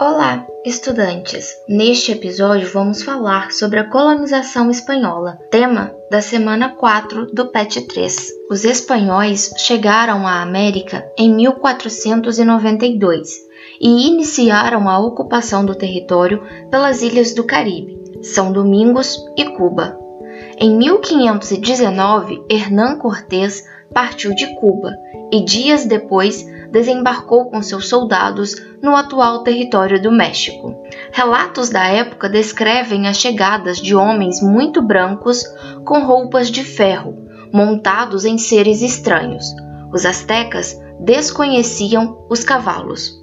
Olá, estudantes! Neste episódio vamos falar sobre a colonização espanhola, tema da semana 4 do PET 3. Os espanhóis chegaram à América em 1492 e iniciaram a ocupação do território pelas ilhas do Caribe, São Domingos e Cuba. Em 1519, Hernán Cortés partiu de Cuba e dias depois desembarcou com seus soldados no atual território do México. Relatos da época descrevem as chegadas de homens muito brancos com roupas de ferro, montados em seres estranhos. Os astecas desconheciam os cavalos,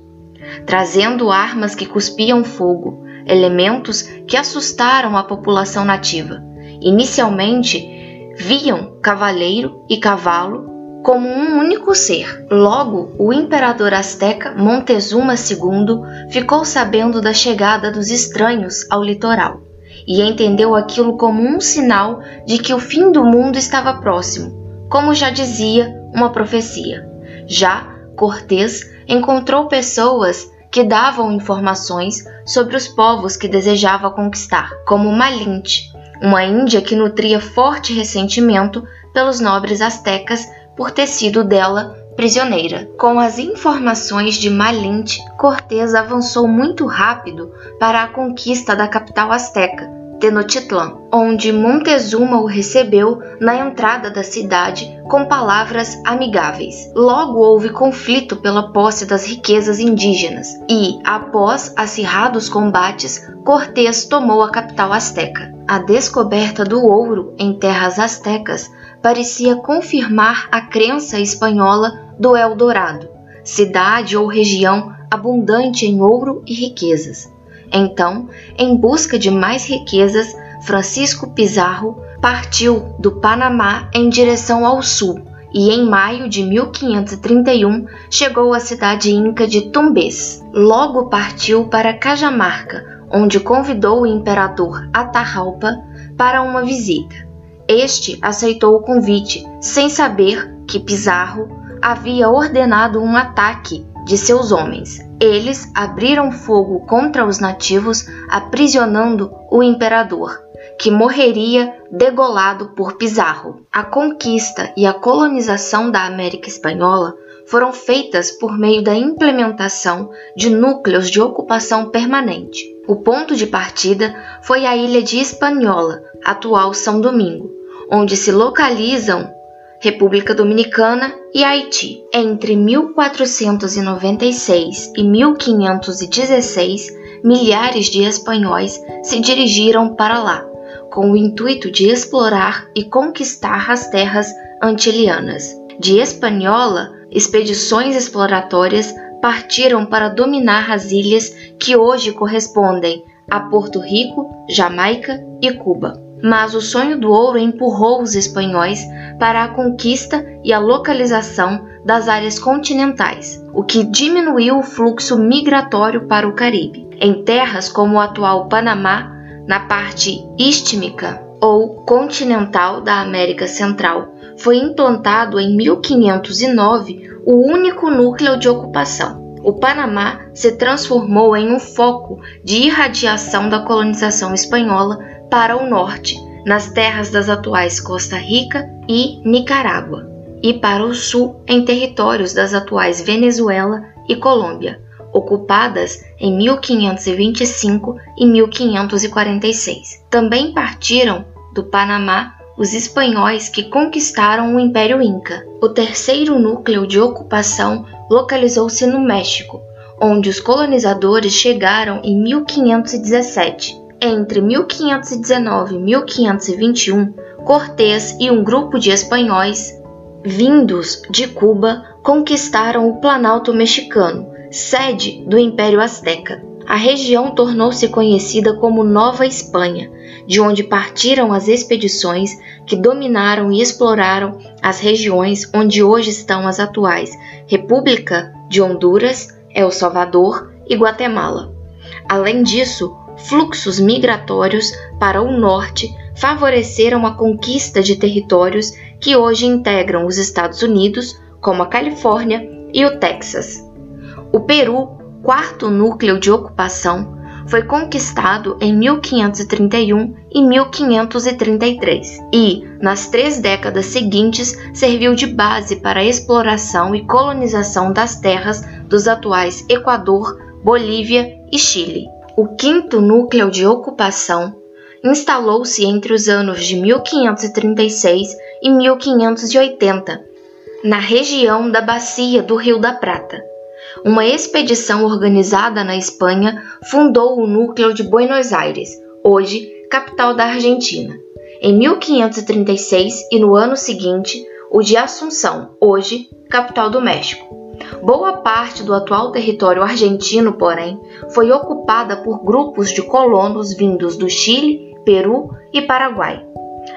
trazendo armas que cuspiam fogo, elementos que assustaram a população nativa. Inicialmente, viam cavaleiro e cavalo como um único ser. Logo, o imperador azteca Montezuma II ficou sabendo da chegada dos estranhos ao litoral e entendeu aquilo como um sinal de que o fim do mundo estava próximo, como já dizia uma profecia. Já Cortés encontrou pessoas que davam informações sobre os povos que desejava conquistar, como Malinte, uma índia que nutria forte ressentimento pelos nobres astecas por ter sido dela prisioneira. Com as informações de Malinte, Cortés avançou muito rápido para a conquista da capital asteca, Tenochtitlan, onde Montezuma o recebeu na entrada da cidade com palavras amigáveis. Logo houve conflito pela posse das riquezas indígenas e, após acirrados combates, Cortés tomou a capital asteca. A descoberta do ouro em terras astecas parecia confirmar a crença espanhola do Eldorado, cidade ou região abundante em ouro e riquezas. Então, em busca de mais riquezas, Francisco Pizarro partiu do Panamá em direção ao sul e em maio de 1531 chegou à cidade inca de Tumbes. Logo partiu para Cajamarca, onde convidou o imperador Atahalpa para uma visita. Este aceitou o convite, sem saber que Pizarro havia ordenado um ataque de seus homens. Eles abriram fogo contra os nativos, aprisionando o imperador, que morreria degolado por Pizarro. A conquista e a colonização da América Espanhola foram feitas por meio da implementação de núcleos de ocupação permanente. O ponto de partida foi a ilha de Hispaniola, atual São Domingo, onde se localizam República Dominicana e Haiti. Entre 1496 e 1516, milhares de espanhóis se dirigiram para lá, com o intuito de explorar e conquistar as terras antilianas. De Espanhola, expedições exploratórias partiram para dominar as ilhas que hoje correspondem a Porto Rico, Jamaica e Cuba. Mas o sonho do ouro empurrou os espanhóis para a conquista e a localização das áreas continentais, o que diminuiu o fluxo migratório para o Caribe. Em terras como o atual Panamá, na parte istmica ou continental da América Central, foi implantado em 1509 o único núcleo de ocupação. O Panamá se transformou em um foco de irradiação da colonização espanhola para o norte, nas terras das atuais Costa Rica e Nicarágua, e para o sul, em territórios das atuais Venezuela e Colômbia, ocupadas em 1525 e 1546. Também partiram do Panamá os espanhóis que conquistaram o Império Inca. O terceiro núcleo de ocupação localizou-se no México, onde os colonizadores chegaram em 1517 entre 1519 e 1521, Cortés e um grupo de espanhóis vindos de Cuba conquistaram o Planalto Mexicano, sede do Império Azteca. A região tornou-se conhecida como Nova Espanha, de onde partiram as expedições que dominaram e exploraram as regiões onde hoje estão as atuais República de Honduras, El Salvador e Guatemala. Além disso, fluxos migratórios para o norte favoreceram a conquista de territórios que hoje integram os Estados Unidos, como a Califórnia e o Texas. O Peru, quarto núcleo de ocupação foi conquistado em 1531 e 1533 e, nas três décadas seguintes, serviu de base para a exploração e colonização das terras dos atuais Equador, Bolívia e Chile. O quinto núcleo de ocupação instalou-se entre os anos de 1536 e 1580, na região da bacia do Rio da Prata uma expedição organizada na Espanha fundou o núcleo de Buenos Aires, hoje capital da Argentina. Em 1536 e no ano seguinte, o de Assunção, hoje capital do México. Boa parte do atual território argentino, porém, foi ocupada por grupos de colonos vindos do Chile, Peru e Paraguai.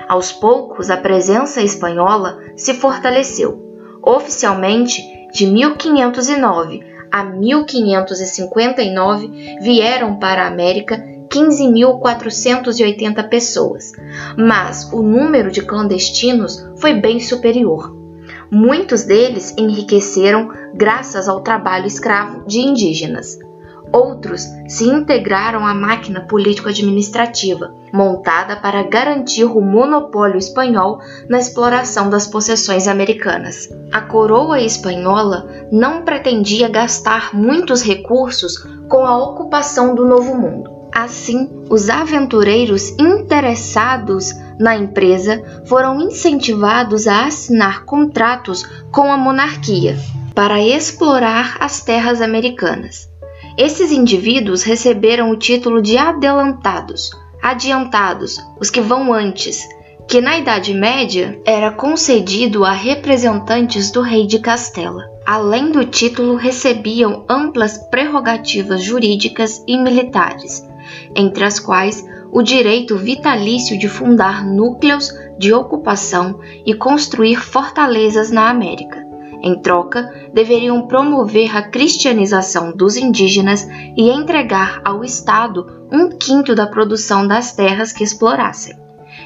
Aos poucos, a presença espanhola se fortaleceu. Oficialmente, de 1509 a 1559 vieram para a América 15.480 pessoas, mas o número de clandestinos foi bem superior. Muitos deles enriqueceram graças ao trabalho escravo de indígenas. Outros se integraram à máquina político-administrativa, montada para garantir o monopólio espanhol na exploração das possessões americanas. A coroa espanhola não pretendia gastar muitos recursos com a ocupação do Novo Mundo. Assim, os aventureiros interessados na empresa foram incentivados a assinar contratos com a monarquia para explorar as terras americanas. Esses indivíduos receberam o título de adelantados, adiantados, os que vão antes, que na Idade Média era concedido a representantes do rei de Castela. Além do título, recebiam amplas prerrogativas jurídicas e militares, entre as quais o direito vitalício de fundar núcleos de ocupação e construir fortalezas na América. Em troca, deveriam promover a cristianização dos indígenas e entregar ao Estado um quinto da produção das terras que explorassem.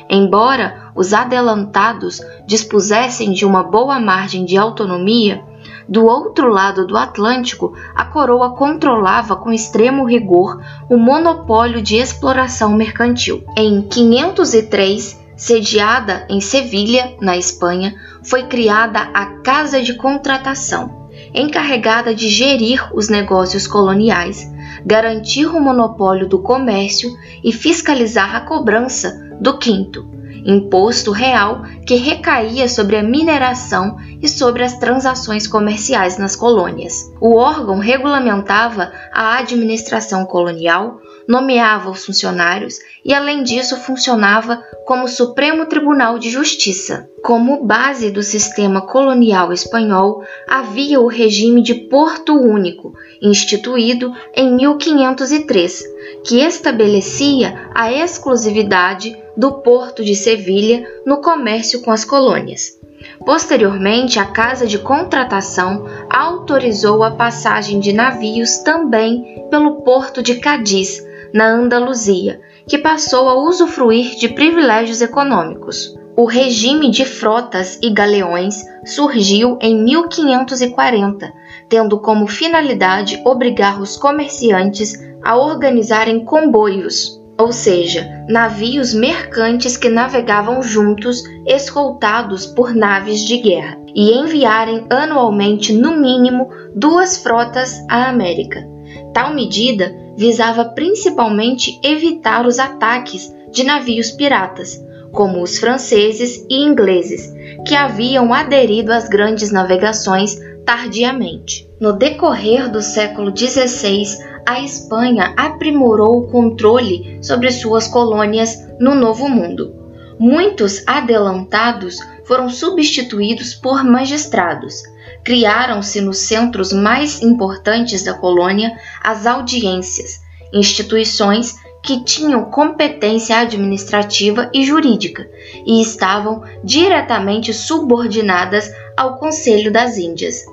Embora os adelantados dispusessem de uma boa margem de autonomia, do outro lado do Atlântico, a coroa controlava com extremo rigor o monopólio de exploração mercantil. Em 503, Sediada em Sevilha, na Espanha, foi criada a Casa de Contratação, encarregada de gerir os negócios coloniais, garantir o monopólio do comércio e fiscalizar a cobrança do quinto, imposto real que recaía sobre a mineração e sobre as transações comerciais nas colônias. O órgão regulamentava a administração colonial, nomeava os funcionários e, além disso, funcionava como Supremo Tribunal de Justiça. Como base do sistema colonial espanhol, havia o regime de Porto Único, instituído em 1503, que estabelecia a exclusividade do porto de Sevilha no comércio com as colônias. Posteriormente, a Casa de Contratação autorizou a passagem de navios também pelo porto de Cádiz, na Andaluzia, que passou a usufruir de privilégios econômicos. O regime de frotas e galeões surgiu em 1540, tendo como finalidade obrigar os comerciantes a organizarem comboios, ou seja, navios mercantes que navegavam juntos, escoltados por naves de guerra, e enviarem anualmente no mínimo duas frotas à América. Tal medida visava principalmente evitar os ataques de navios piratas, como os franceses e ingleses, que haviam aderido às grandes navegações tardiamente. No decorrer do século XVI, a Espanha aprimorou o controle sobre suas colônias no Novo Mundo. Muitos adelantados foram substituídos por magistrados, criaram-se nos centros mais importantes da colônia as audiências, instituições que tinham competência administrativa e jurídica e estavam diretamente subordinadas ao Conselho das Índias.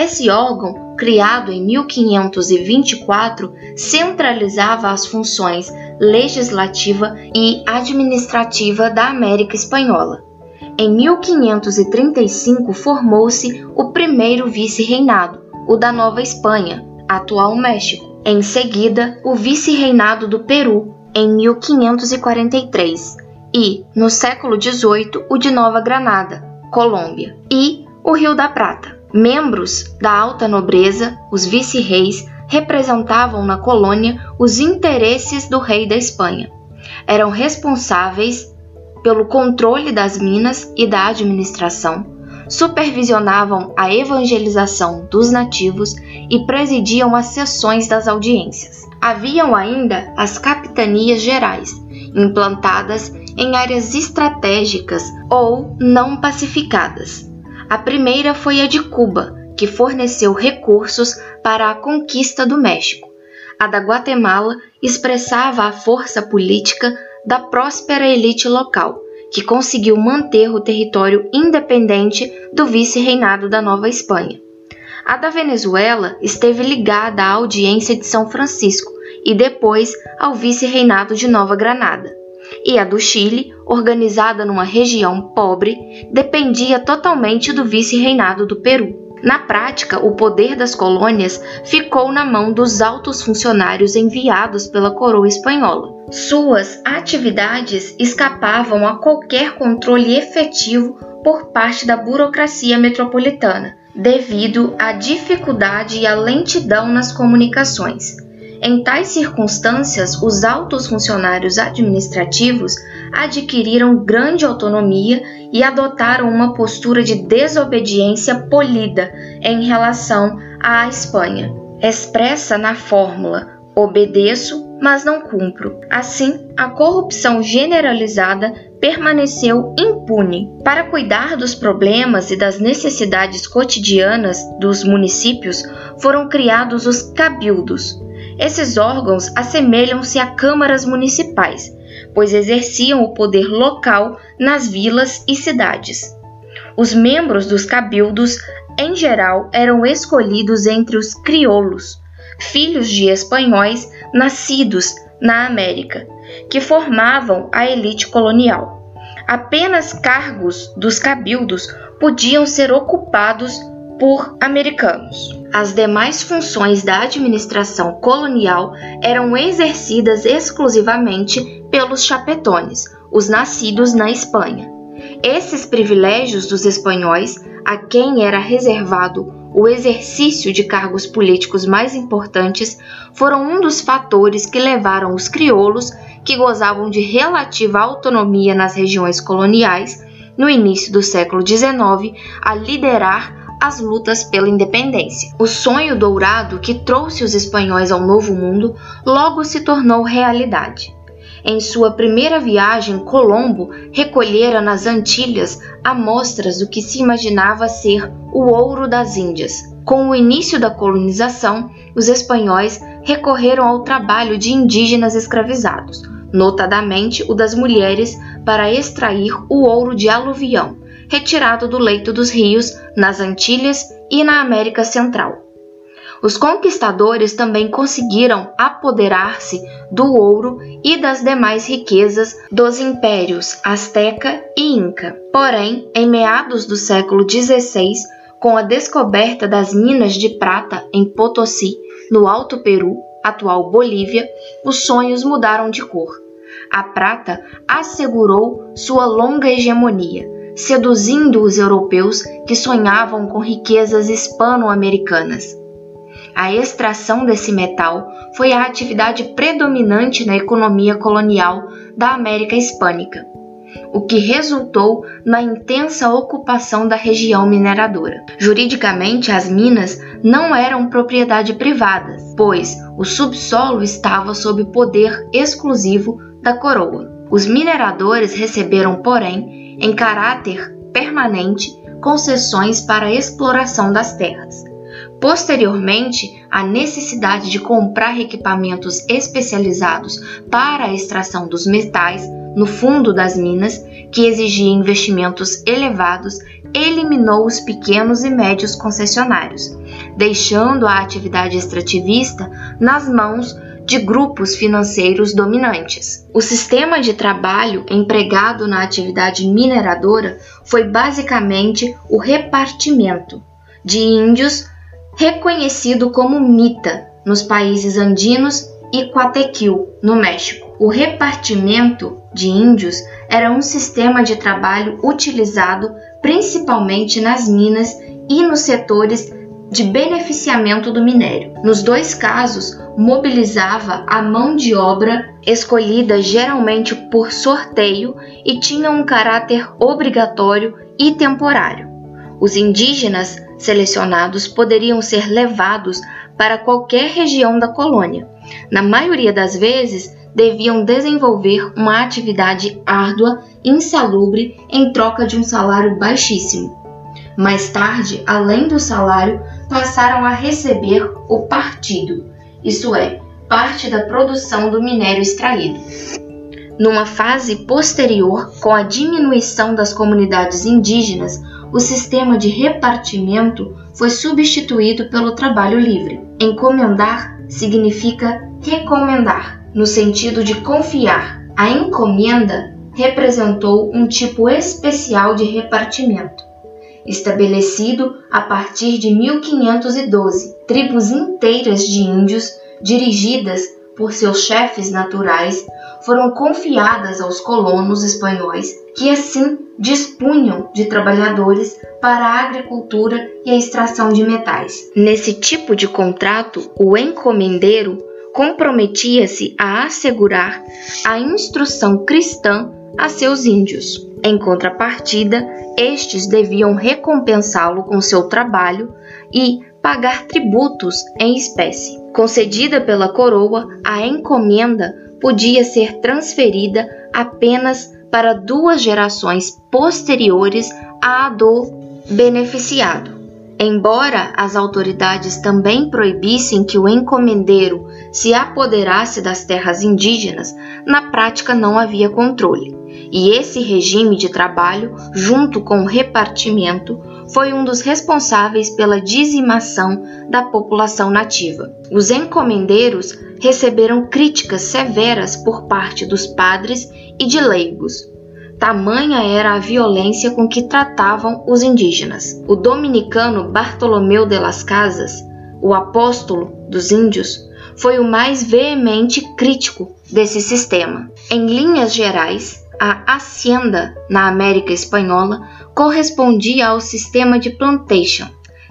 Esse órgão, criado em 1524, centralizava as funções legislativa e administrativa da América Espanhola. Em 1535 formou-se o primeiro vice-reinado, o da Nova Espanha, atual México, Em seguida, o vice-reinado do Peru, em 1543, e, no século XVIII, o de Nova Granada, Colômbia, e o Rio da Prata. Membros da alta nobreza, os vice-reis, representavam na colônia os interesses do rei da Espanha. Eram responsáveis pelo controle das minas e da administração, supervisionavam a evangelização dos nativos e presidiam as sessões das audiências. Haviam ainda as capitanias gerais, implantadas em áreas estratégicas ou não pacificadas. A primeira foi a de Cuba, que forneceu recursos para a conquista do México. A da Guatemala expressava a força política da próspera elite local que conseguiu manter o território independente do vice-reinado da Nova Espanha. A da Venezuela esteve ligada à audiência de São Francisco e depois ao vice-reinado de Nova Granada. E a do Chile, organizada numa região pobre, dependia totalmente do vice-reinado do Peru. Na prática, o poder das colônias ficou na mão dos altos funcionários enviados pela coroa espanhola. Suas atividades escapavam a qualquer controle efetivo por parte da burocracia metropolitana, devido à dificuldade e à lentidão nas comunicações. Em tais circunstâncias, os altos funcionários administrativos adquiriram grande autonomia e adotaram uma postura de desobediência polida em relação à Espanha, expressa na fórmula obedeço, mas não cumpro. Assim, a corrupção generalizada permaneceu impune. Para cuidar dos problemas e das necessidades cotidianas dos municípios, foram criados os cabildos. Esses órgãos assemelham-se a câmaras municipais, pois exerciam o poder local nas vilas e cidades. Os membros dos cabildos, em geral, eram escolhidos entre os crioulos, filhos de espanhóis nascidos na América, que formavam a elite colonial. Apenas cargos dos cabildos podiam ser ocupados por americanos. As demais funções da administração colonial eram exercidas exclusivamente pelos chapetones, os nascidos na Espanha. Esses privilégios dos espanhóis, a quem era reservado o exercício de cargos políticos mais importantes, foram um dos fatores que levaram os crioulos, que gozavam de relativa autonomia nas regiões coloniais, no início do século XIX, a liderar as lutas pela independência. O sonho dourado que trouxe os espanhóis ao Novo Mundo logo se tornou realidade. Em sua primeira viagem, Colombo recolhera nas Antilhas amostras do que se imaginava ser o ouro das Índias. Com o início da colonização, os espanhóis recorreram ao trabalho de indígenas escravizados, notadamente o das mulheres, para extrair o ouro de aluvião, retirado do leito dos rios nas Antilhas e na América Central. Os conquistadores também conseguiram apoderar-se do ouro e das demais riquezas dos impérios Azteca e Inca. Porém, em meados do século XVI, com a descoberta das minas de prata em Potosí, no Alto Peru, atual Bolívia, os sonhos mudaram de cor. A prata assegurou sua longa hegemonia, seduzindo os europeus que sonhavam com riquezas hispano-americanas. A extração desse metal foi a atividade predominante na economia colonial da América Hispânica, o que resultou na intensa ocupação da região mineradora. Juridicamente, as minas não eram propriedade privada, pois o subsolo estava sob poder exclusivo da coroa. Os mineradores receberam, porém, em caráter permanente, concessões para a exploração das terras. Posteriormente, a necessidade de comprar equipamentos especializados para a extração dos metais no fundo das minas, que exigia investimentos elevados, eliminou os pequenos e médios concessionários, deixando a atividade extrativista nas mãos de grupos financeiros dominantes. O sistema de trabalho empregado na atividade mineradora foi basicamente o repartimento de índios reconhecido como mita nos países andinos e Coatequil, no México. O repartimento de índios era um sistema de trabalho utilizado principalmente nas minas e nos setores de beneficiamento do minério. Nos dois casos, mobilizava a mão de obra escolhida geralmente por sorteio e tinha um caráter obrigatório e temporário. Os indígenas selecionados poderiam ser levados para qualquer região da colônia. Na maioria das vezes, deviam desenvolver uma atividade árdua, insalubre, em troca de um salário baixíssimo. Mais tarde, além do salário, passaram a receber o partido, isto é, parte da produção do minério extraído. Numa fase posterior, com a diminuição das comunidades indígenas, o sistema de repartimento foi substituído pelo trabalho livre. Encomendar significa recomendar, no sentido de confiar. A encomenda representou um tipo especial de repartimento estabelecido a partir de 1512. Tribos inteiras de índios, dirigidas por seus chefes naturais, foram confiadas aos colonos espanhóis, que assim dispunham de trabalhadores para a agricultura e a extração de metais. Nesse tipo de contrato, o encomendeiro comprometia-se a assegurar a instrução cristã a seus índios. Em contrapartida, estes deviam recompensá-lo com seu trabalho e pagar tributos em espécie. Concedida pela coroa, a encomenda podia ser transferida apenas para duas gerações posteriores à do beneficiado. Embora as autoridades também proibissem que o encomendeiro se apoderasse das terras indígenas, na prática não havia controle. E esse regime de trabalho, junto com o repartimento, foi um dos responsáveis pela dizimação da população nativa. Os encomendeiros receberam críticas severas por parte dos padres e de leigos. Tamanha era a violência com que tratavam os indígenas. O dominicano Bartolomeu de las Casas, o apóstolo dos índios, foi o mais veemente crítico desse sistema. Em linhas gerais, a hacienda na América Espanhola correspondia ao sistema de plantation,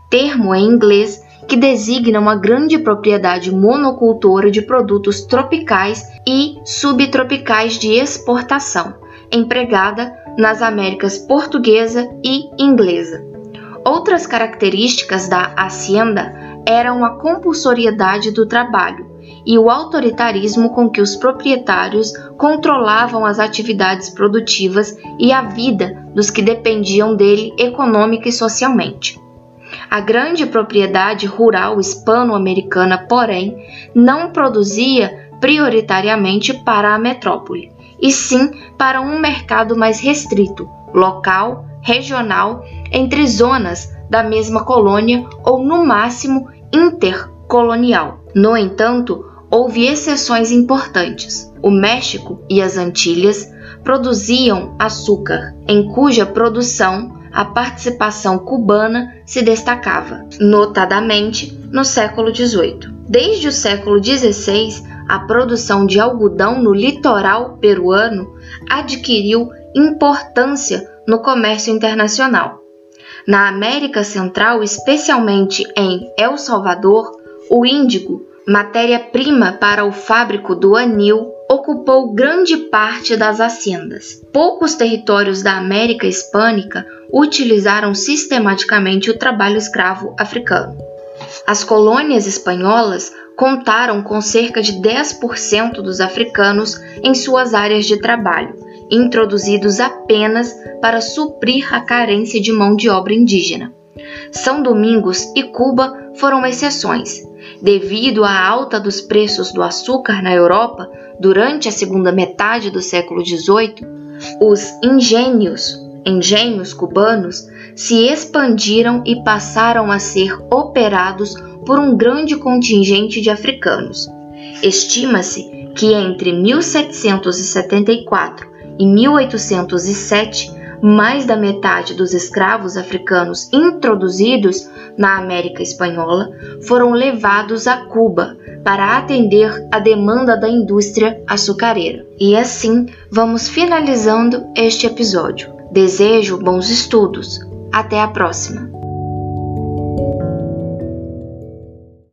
termo em inglês que designa uma grande propriedade monocultora de produtos tropicais e subtropicais de exportação, empregada nas Américas portuguesa e inglesa. Outras características da hacienda eram a compulsoriedade do trabalho, e o autoritarismo com que os proprietários controlavam as atividades produtivas e a vida dos que dependiam dele econômica e socialmente. A grande propriedade rural hispano-americana, porém, não produzia prioritariamente para a metrópole, e sim para um mercado mais restrito, local, regional, entre zonas da mesma colônia ou, no máximo, intercolonial. No entanto, houve exceções importantes. O México e as Antilhas produziam açúcar, em cuja produção a participação cubana se destacava, notadamente no século XVIII. Desde o século XVI, a produção de algodão no litoral peruano adquiriu importância no comércio internacional. Na América Central, especialmente em El Salvador, o índigo matéria-prima para o fábrico do anil, ocupou grande parte das haciendas. Poucos territórios da América Hispânica utilizaram sistematicamente o trabalho escravo africano. As colônias espanholas contaram com cerca de 10% dos africanos em suas áreas de trabalho, introduzidos apenas para suprir a carência de mão de obra indígena. São Domingos e Cuba foram exceções, devido à alta dos preços do açúcar na Europa durante a segunda metade do século XVIII, os engenhos, engenhos cubanos, se expandiram e passaram a ser operados por um grande contingente de africanos. Estima-se que entre 1774 e 1807 mais da metade dos escravos africanos introduzidos na América Espanhola foram levados a Cuba para atender a demanda da indústria açucareira. E assim vamos finalizando este episódio. Desejo bons estudos. Até a próxima!